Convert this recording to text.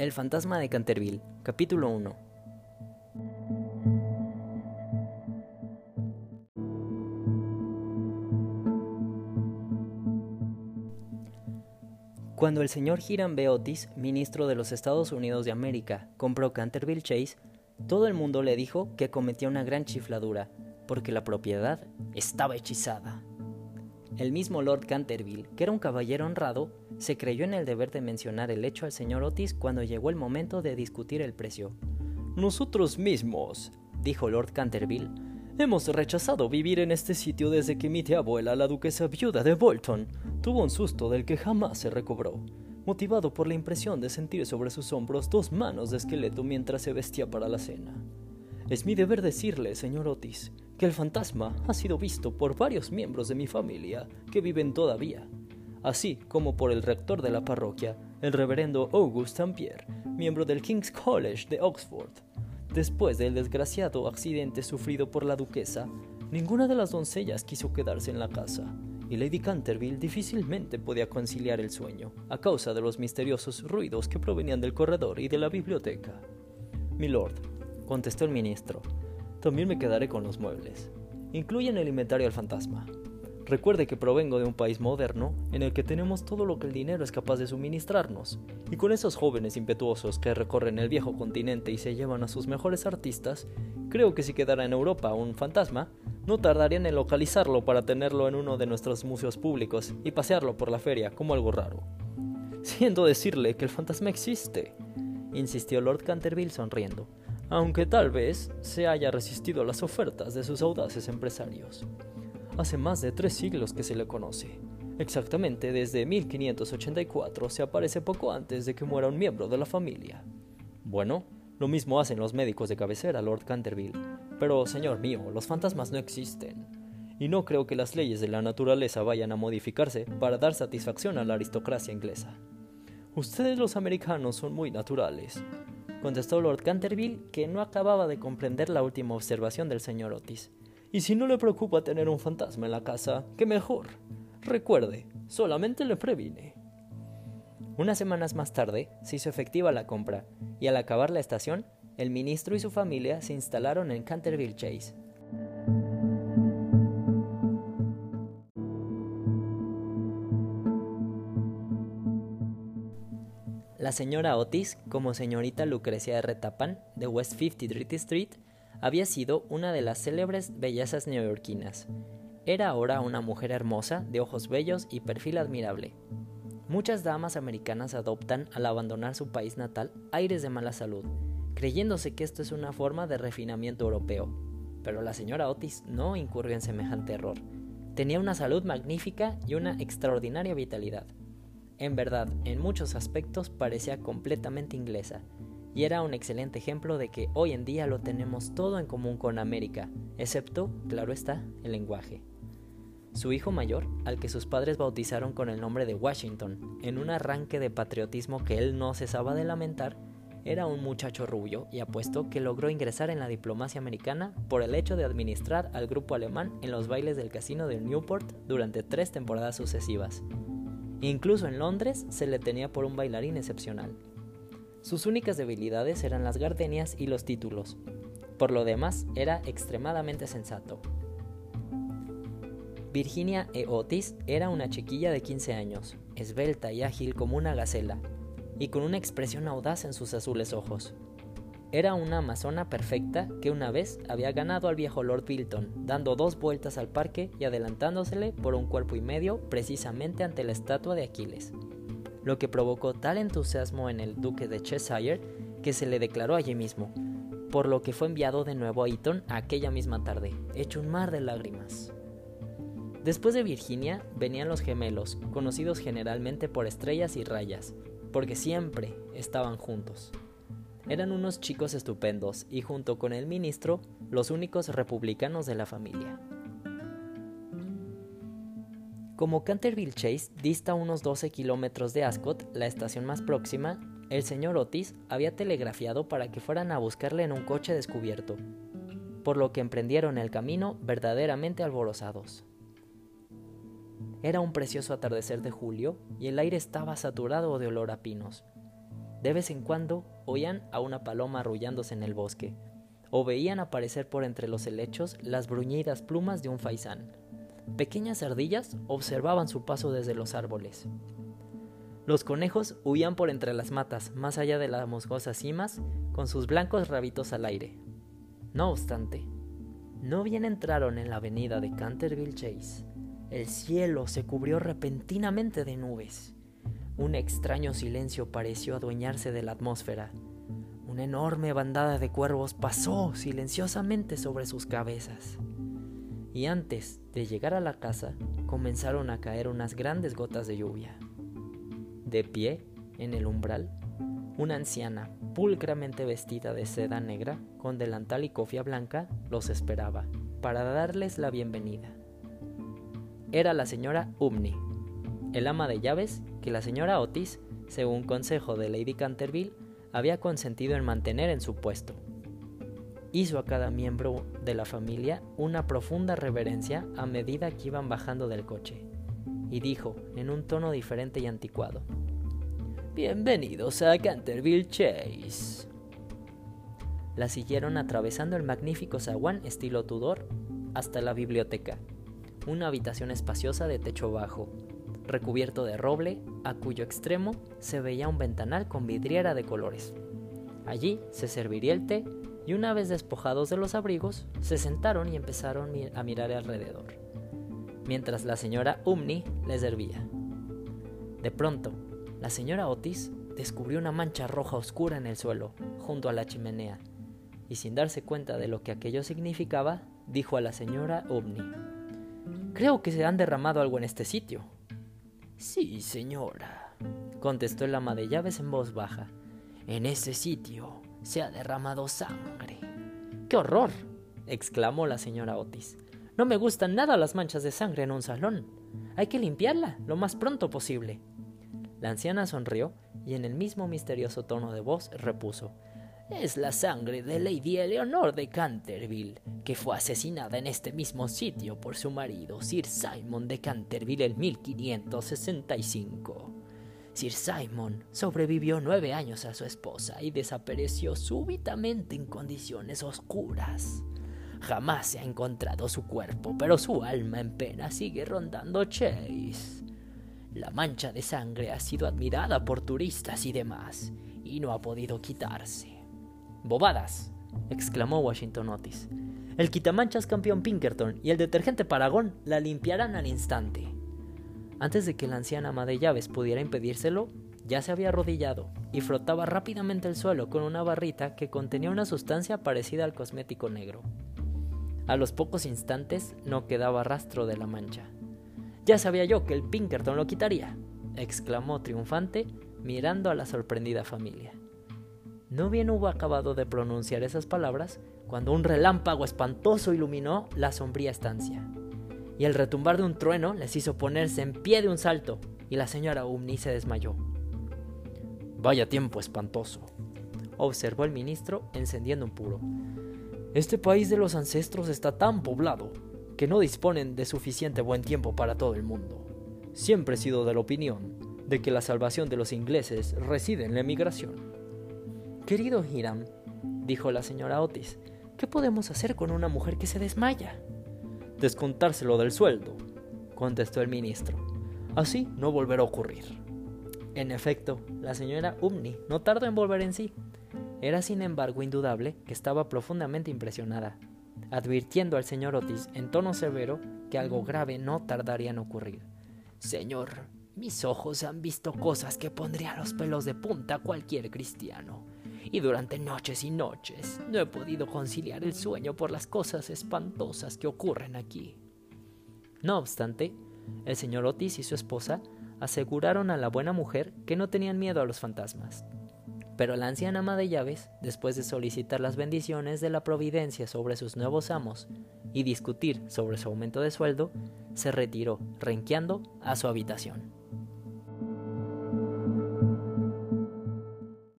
El fantasma de Canterville, capítulo 1. Cuando el señor Hiram B. Ministro de los Estados Unidos de América, compró Canterville Chase, todo el mundo le dijo que cometía una gran chifladura, porque la propiedad estaba hechizada. El mismo Lord Canterville, que era un caballero honrado, se creyó en el deber de mencionar el hecho al señor Otis cuando llegó el momento de discutir el precio. Nosotros mismos, dijo Lord Canterville, hemos rechazado vivir en este sitio desde que mi tía abuela, la duquesa viuda de Bolton, tuvo un susto del que jamás se recobró, motivado por la impresión de sentir sobre sus hombros dos manos de esqueleto mientras se vestía para la cena. Es mi deber decirle, señor Otis, que el fantasma ha sido visto por varios miembros de mi familia que viven todavía, así como por el rector de la parroquia, el reverendo Auguste Pierre, miembro del King's College de Oxford. Después del desgraciado accidente sufrido por la duquesa, ninguna de las doncellas quiso quedarse en la casa, y Lady Canterville difícilmente podía conciliar el sueño, a causa de los misteriosos ruidos que provenían del corredor y de la biblioteca. Milord, contestó el ministro, también me quedaré con los muebles. Incluyen el inventario al fantasma. Recuerde que provengo de un país moderno en el que tenemos todo lo que el dinero es capaz de suministrarnos, y con esos jóvenes impetuosos que recorren el viejo continente y se llevan a sus mejores artistas, creo que si quedara en Europa un fantasma, no tardarían en localizarlo para tenerlo en uno de nuestros museos públicos y pasearlo por la feria como algo raro. Siento decirle que el fantasma existe, insistió Lord Canterville sonriendo aunque tal vez se haya resistido a las ofertas de sus audaces empresarios. Hace más de tres siglos que se le conoce. Exactamente desde 1584 se aparece poco antes de que muera un miembro de la familia. Bueno, lo mismo hacen los médicos de cabecera, Lord Canterville. Pero, señor mío, los fantasmas no existen. Y no creo que las leyes de la naturaleza vayan a modificarse para dar satisfacción a la aristocracia inglesa. Ustedes los americanos son muy naturales, contestó Lord Canterville, que no acababa de comprender la última observación del señor Otis. Y si no le preocupa tener un fantasma en la casa, qué mejor. Recuerde, solamente le previne. Unas semanas más tarde se hizo efectiva la compra, y al acabar la estación, el ministro y su familia se instalaron en Canterville Chase. La señora Otis, como señorita Lucrecia de Retapan, de West 53 Street, había sido una de las célebres bellezas neoyorquinas. Era ahora una mujer hermosa, de ojos bellos y perfil admirable. Muchas damas americanas adoptan, al abandonar su país natal, aires de mala salud, creyéndose que esto es una forma de refinamiento europeo. Pero la señora Otis no incurrió en semejante error. Tenía una salud magnífica y una extraordinaria vitalidad. En verdad, en muchos aspectos parecía completamente inglesa, y era un excelente ejemplo de que hoy en día lo tenemos todo en común con América, excepto, claro está, el lenguaje. Su hijo mayor, al que sus padres bautizaron con el nombre de Washington, en un arranque de patriotismo que él no cesaba de lamentar, era un muchacho rubio y apuesto que logró ingresar en la diplomacia americana por el hecho de administrar al grupo alemán en los bailes del casino de Newport durante tres temporadas sucesivas. Incluso en Londres se le tenía por un bailarín excepcional. Sus únicas debilidades eran las gardenias y los títulos. Por lo demás, era extremadamente sensato. Virginia E. Otis era una chiquilla de 15 años, esbelta y ágil como una gacela, y con una expresión audaz en sus azules ojos. Era una amazona perfecta que una vez había ganado al viejo Lord Bilton, dando dos vueltas al parque y adelantándosele por un cuerpo y medio precisamente ante la estatua de Aquiles, lo que provocó tal entusiasmo en el duque de Cheshire que se le declaró allí mismo, por lo que fue enviado de nuevo a Eton aquella misma tarde, hecho un mar de lágrimas. Después de Virginia venían los gemelos, conocidos generalmente por estrellas y rayas, porque siempre estaban juntos. Eran unos chicos estupendos y junto con el ministro, los únicos republicanos de la familia. Como Canterville Chase dista unos 12 kilómetros de Ascot, la estación más próxima, el señor Otis había telegrafiado para que fueran a buscarle en un coche descubierto, por lo que emprendieron el camino verdaderamente alborozados. Era un precioso atardecer de julio y el aire estaba saturado de olor a pinos, De vez en cuando oían a una paloma arrullándose en el bosque, o veían aparecer por entre los helechos las bruñidas plumas de un faisán. Pequeñas ardillas observaban su paso desde los árboles. Los conejos huían por entre las matas, más allá de las musgosas cimas, con sus blancos rabitos al aire. No obstante, no bien entraron en la avenida de Canterville Chase, el cielo se cubrió repentinamente de nubes. Un extraño silencio pareció adueñarse de la atmósfera. Una enorme bandada de cuervos pasó silenciosamente sobre sus cabezas. Y antes de llegar a la casa, comenzaron a caer unas grandes gotas de lluvia. De pie, en el umbral, una anciana, pulcramente vestida de seda negra, con delantal y cofia blanca, los esperaba, para darles la bienvenida. Era la señora Umney, el ama de llaves que la señora Otis, según consejo de Lady Canterville, había consentido en mantener en su puesto. Hizo a cada miembro de la familia una profunda reverencia a medida que iban bajando del coche, y dijo, en un tono diferente y anticuado, Bienvenidos a Canterville Chase. La siguieron atravesando el magnífico zaguán estilo Tudor hasta la biblioteca, una habitación espaciosa de techo bajo, recubierto de roble, a cuyo extremo se veía un ventanal con vidriera de colores. Allí se serviría el té y una vez despojados de los abrigos, se sentaron y empezaron a mirar alrededor, mientras la señora Umni les servía. De pronto, la señora Otis descubrió una mancha roja oscura en el suelo, junto a la chimenea, y sin darse cuenta de lo que aquello significaba, dijo a la señora Umni, Creo que se han derramado algo en este sitio. Sí, señora, contestó el ama de llaves en voz baja. En ese sitio se ha derramado sangre. ¡Qué horror! exclamó la señora Otis. No me gustan nada las manchas de sangre en un salón. Hay que limpiarla lo más pronto posible. La anciana sonrió y en el mismo misterioso tono de voz repuso es la sangre de Lady Eleanor de Canterville, que fue asesinada en este mismo sitio por su marido, Sir Simon de Canterville, en 1565. Sir Simon sobrevivió nueve años a su esposa y desapareció súbitamente en condiciones oscuras. Jamás se ha encontrado su cuerpo, pero su alma en pena sigue rondando Chase. La mancha de sangre ha sido admirada por turistas y demás, y no ha podido quitarse. Bobadas, exclamó Washington Otis. El quitamanchas campeón Pinkerton y el detergente Paragón la limpiarán al instante. Antes de que la anciana ama de llaves pudiera impedírselo, ya se había arrodillado y frotaba rápidamente el suelo con una barrita que contenía una sustancia parecida al cosmético negro. A los pocos instantes no quedaba rastro de la mancha. Ya sabía yo que el Pinkerton lo quitaría, exclamó triunfante mirando a la sorprendida familia. No bien hubo acabado de pronunciar esas palabras cuando un relámpago espantoso iluminó la sombría estancia. Y el retumbar de un trueno les hizo ponerse en pie de un salto, y la señora Umni se desmayó. Vaya tiempo espantoso, observó el ministro encendiendo un puro. Este país de los ancestros está tan poblado que no disponen de suficiente buen tiempo para todo el mundo. Siempre he sido de la opinión de que la salvación de los ingleses reside en la emigración. Querido Hiram, dijo la señora Otis, ¿qué podemos hacer con una mujer que se desmaya? Descontárselo del sueldo, contestó el ministro. Así no volverá a ocurrir. En efecto, la señora Umney no tardó en volver en sí. Era sin embargo indudable que estaba profundamente impresionada, advirtiendo al señor Otis en tono severo que algo grave no tardaría en ocurrir. Señor, mis ojos han visto cosas que pondrían los pelos de punta a cualquier cristiano y durante noches y noches no he podido conciliar el sueño por las cosas espantosas que ocurren aquí. No obstante, el señor Otis y su esposa aseguraron a la buena mujer que no tenían miedo a los fantasmas. Pero la anciana ama de llaves, después de solicitar las bendiciones de la providencia sobre sus nuevos amos y discutir sobre su aumento de sueldo, se retiró, renqueando, a su habitación.